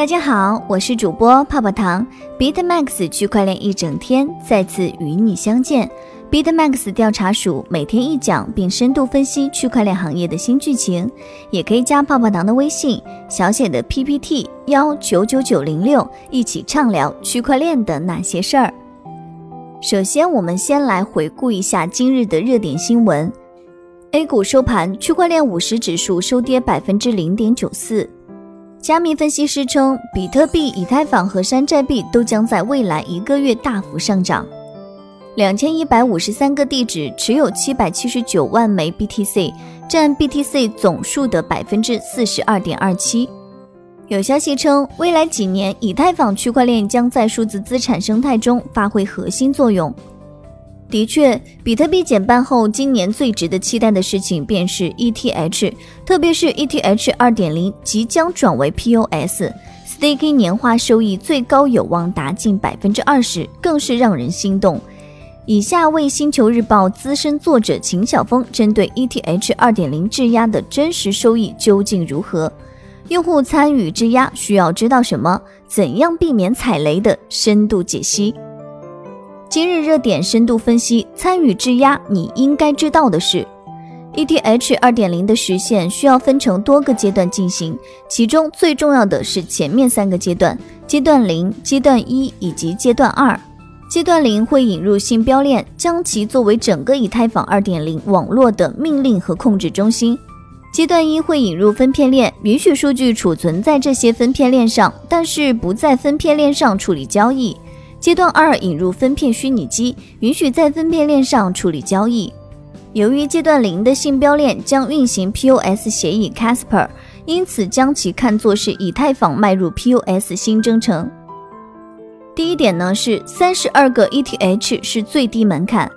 大家好，我是主播泡泡糖，BitMax 区块链一整天再次与你相见。BitMax 调查署每天一讲，并深度分析区块链行业的新剧情，也可以加泡泡糖的微信，小写的 PPT 幺九九九零六，一起畅聊区块链的那些事儿。首先，我们先来回顾一下今日的热点新闻。A 股收盘，区块链五十指数收跌百分之零点九四。加密分析师称，比特币、以太坊和山寨币都将在未来一个月大幅上涨。两千一百五十三个地址持有七百七十九万枚 BTC，占 BTC 总数的百分之四十二点二七。有消息称，未来几年，以太坊区块链将在数字资产生态中发挥核心作用。的确，比特币减半后，今年最值得期待的事情便是 ETH，特别是 ETH 二点零即将转为 POS，Staking 年化收益最高有望达近百分之二十，更是让人心动。以下为星球日报资深作者秦晓峰针对 ETH 二点零质押的真实收益究竟如何，用户参与质押需要知道什么，怎样避免踩雷的深度解析。今日热点深度分析，参与质押你应该知道的是，ETH 二点零的实现需要分成多个阶段进行，其中最重要的是前面三个阶段：阶段零、阶段一以及阶段二。阶段零会引入新标链，将其作为整个以太坊二点零网络的命令和控制中心。阶段一会引入分片链，允许数据储存在这些分片链上，但是不在分片链上处理交易。阶段二引入分片虚拟机，允许在分片链上处理交易。由于阶段零的信标链将运行 POS 协议 Casper，因此将其看作是以太坊迈入 POS 新征程。第一点呢是三十二个 ETH 是最低门槛。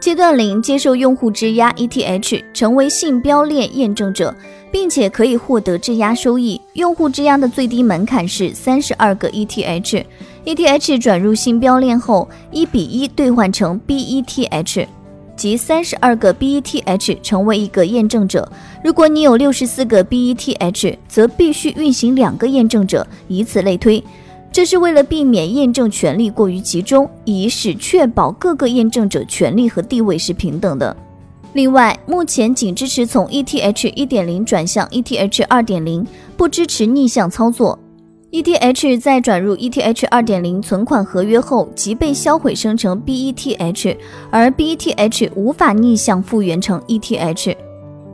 阶段零接受用户质押 ETH，成为信标链验证者，并且可以获得质押收益。用户质押的最低门槛是三十二个 ETH。ETH 转入信标链后，一比一兑换成 BETH，即三十二个 BETH 成为一个验证者。如果你有六十四个 BETH，则必须运行两个验证者，以此类推。这是为了避免验证权力过于集中，以使确保各个验证者权力和地位是平等的。另外，目前仅支持从 ETH 一点零转向 ETH 二点零，不支持逆向操作。ETH 在转入 ETH 二点零存款合约后即被销毁生成 BETH，而 BETH 无法逆向复原成 ETH。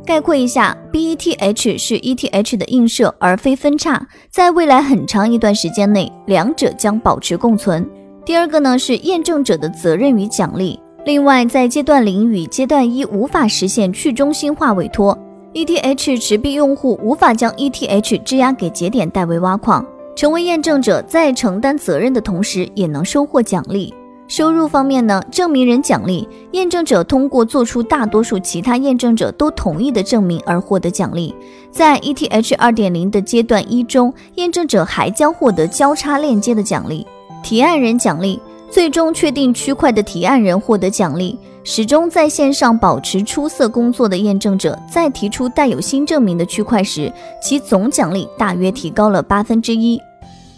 概括一下，BETH 是 ETH 的映射而非分叉，在未来很长一段时间内，两者将保持共存。第二个呢是验证者的责任与奖励。另外，在阶段零与阶段一无法实现去中心化委托，ETH 持币用户无法将 ETH 质押给节点代为挖矿。成为验证者，在承担责任的同时，也能收获奖励。收入方面呢？证明人奖励，验证者通过做出大多数其他验证者都同意的证明而获得奖励。在 ETH 二点零的阶段一中，验证者还将获得交叉链接的奖励。提案人奖励，最终确定区块的提案人获得奖励。始终在线上保持出色工作的验证者，在提出带有新证明的区块时，其总奖励大约提高了八分之一。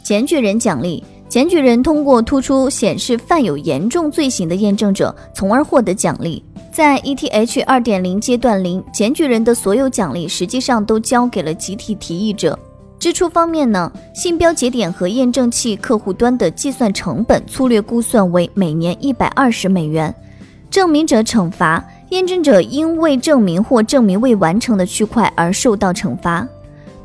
检举人奖励，检举人通过突出显示犯有严重罪行的验证者，从而获得奖励。在 ETH 二点零阶段零，检举人的所有奖励实际上都交给了集体提议者。支出方面呢，信标节点和验证器客户端的计算成本粗略估算为每年一百二十美元。证明者惩罚验证者因未证明或证明未完成的区块而受到惩罚。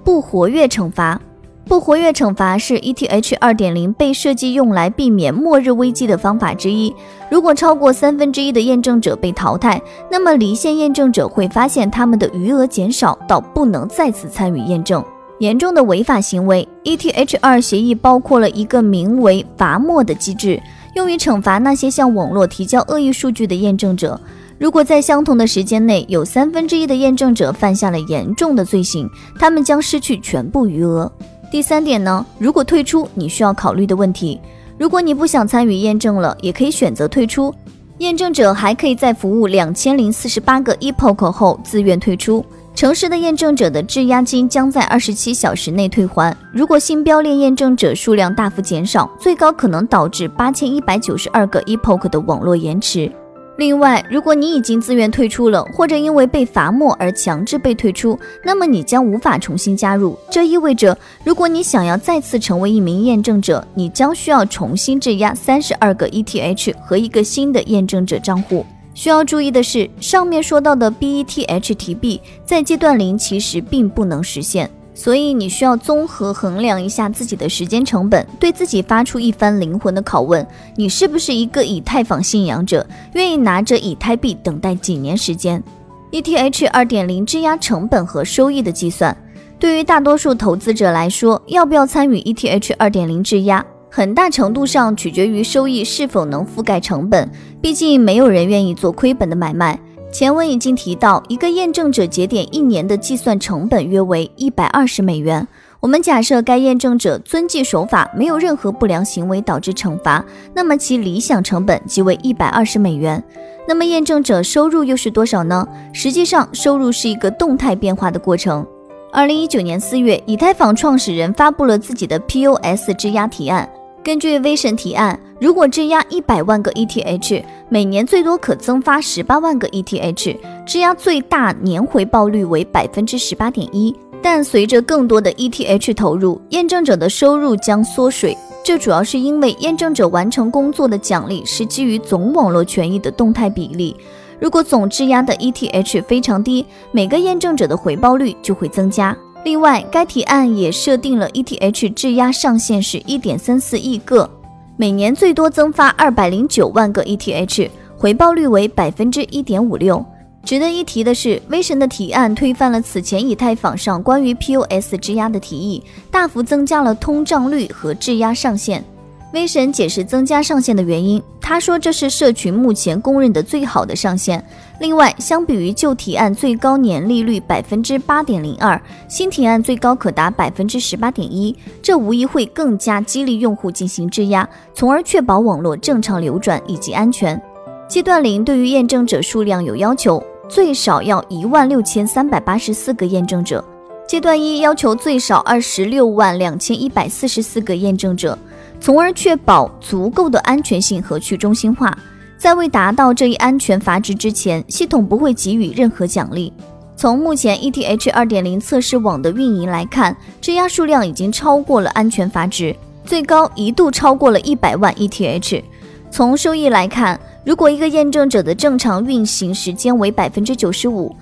不活跃惩罚，不活跃惩罚是 ETH 二点零被设计用来避免末日危机的方法之一。如果超过三分之一的验证者被淘汰，那么离线验证者会发现他们的余额减少到不能再次参与验证。严重的违法行为，ETH 二协议包括了一个名为罚没的机制。用于惩罚那些向网络提交恶意数据的验证者。如果在相同的时间内有三分之一的验证者犯下了严重的罪行，他们将失去全部余额。第三点呢？如果退出，你需要考虑的问题。如果你不想参与验证了，也可以选择退出。验证者还可以在服务两千零四十八个 epoch 后自愿退出。城市的验证者的质押金将在二十七小时内退还。如果新标链验证者数量大幅减少，最高可能导致八千一百九十二个 epoch 的网络延迟。另外，如果你已经自愿退出了，或者因为被罚没而强制被退出，那么你将无法重新加入。这意味着，如果你想要再次成为一名验证者，你将需要重新质押三十二个 ETH 和一个新的验证者账户。需要注意的是，上面说到的 B E T H T B 在阶段零其实并不能实现。所以你需要综合衡量一下自己的时间成本，对自己发出一番灵魂的拷问：你是不是一个以太坊信仰者，愿意拿着以太币等待几年时间？ETH 二点零质押成本和收益的计算，对于大多数投资者来说，要不要参与 ETH 二点零质押，很大程度上取决于收益是否能覆盖成本。毕竟没有人愿意做亏本的买卖。前文已经提到，一个验证者节点一年的计算成本约为一百二十美元。我们假设该验证者遵纪守法，没有任何不良行为导致惩罚，那么其理想成本即为一百二十美元。那么验证者收入又是多少呢？实际上，收入是一个动态变化的过程。二零一九年四月，以太坊创始人发布了自己的 POS 质押提案。根据威神提案，如果质押一百万个 ETH，每年最多可增发十八万个 ETH，质押最大年回报率为百分之十八点一。但随着更多的 ETH 投入，验证者的收入将缩水。这主要是因为验证者完成工作的奖励是基于总网络权益的动态比例。如果总质押的 ETH 非常低，每个验证者的回报率就会增加。另外，该提案也设定了 ETH 质押上限是一点三四亿个，每年最多增发二百零九万个 ETH，回报率为百分之一点五六。值得一提的是，威神的提案推翻了此前以太坊上关于 POS 质押的提议，大幅增加了通胀率和质押上限。威神解释增加上限的原因，他说这是社群目前公认的最好的上限。另外，相比于旧提案最高年利率百分之八点零二，新提案最高可达百分之十八点一，这无疑会更加激励用户进行质押，从而确保网络正常流转以及安全。阶段零对于验证者数量有要求，最少要一万六千三百八十四个验证者；阶段一要求最少二十六万两千一百四十四个验证者。从而确保足够的安全性和去中心化。在未达到这一安全阀值之前，系统不会给予任何奖励。从目前 ETH 二点零测试网的运营来看，质押数量已经超过了安全阀值，最高一度超过了一百万 ETH。从收益来看，如果一个验证者的正常运行时间为百分之九十五，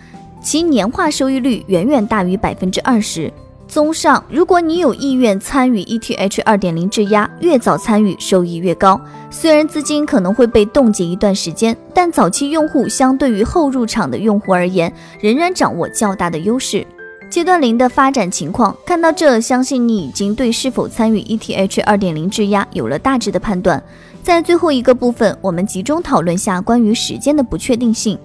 其年化收益率远远大于百分之二十。综上，如果你有意愿参与 ETH 二点零质押，越早参与收益越高。虽然资金可能会被冻结一段时间，但早期用户相对于后入场的用户而言，仍然掌握较大的优势。阶段零的发展情况，看到这，相信你已经对是否参与 ETH 二点零质押有了大致的判断。在最后一个部分，我们集中讨论下关于时间的不确定性。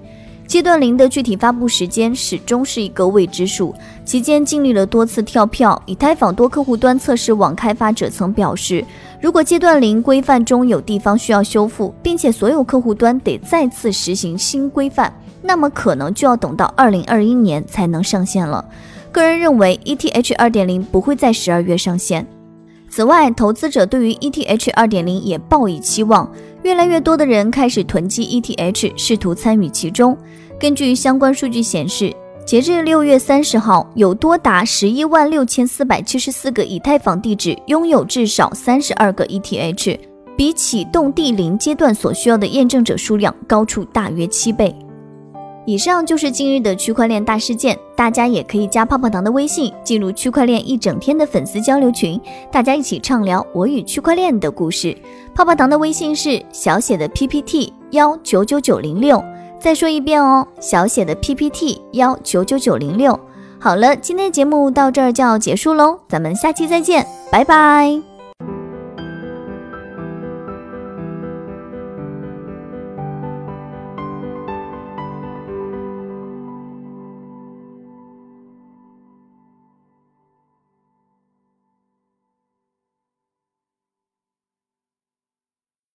阶段零的具体发布时间始终是一个未知数，期间经历了多次跳票。以太坊多客户端测试网开发者曾表示，如果阶段零规范中有地方需要修复，并且所有客户端得再次实行新规范，那么可能就要等到二零二一年才能上线了。个人认为，ETH 二点零不会在十二月上线。此外，投资者对于 ETH 二点零也抱以期望，越来越多的人开始囤积 ETH，试图参与其中。根据相关数据显示，截至六月三十号，有多达十一万六千四百七十四个以太坊地址拥有至少三十二个 ETH，比启动第零阶段所需要的验证者数量高出大约七倍。以上就是今日的区块链大事件，大家也可以加泡泡糖的微信，进入区块链一整天的粉丝交流群，大家一起畅聊我与区块链的故事。泡泡糖的微信是小写的 PPT 幺九九九零六。再说一遍哦，小写的 PPT 幺九九九零六。好了，今天节目到这儿就要结束喽，咱们下期再见，拜拜。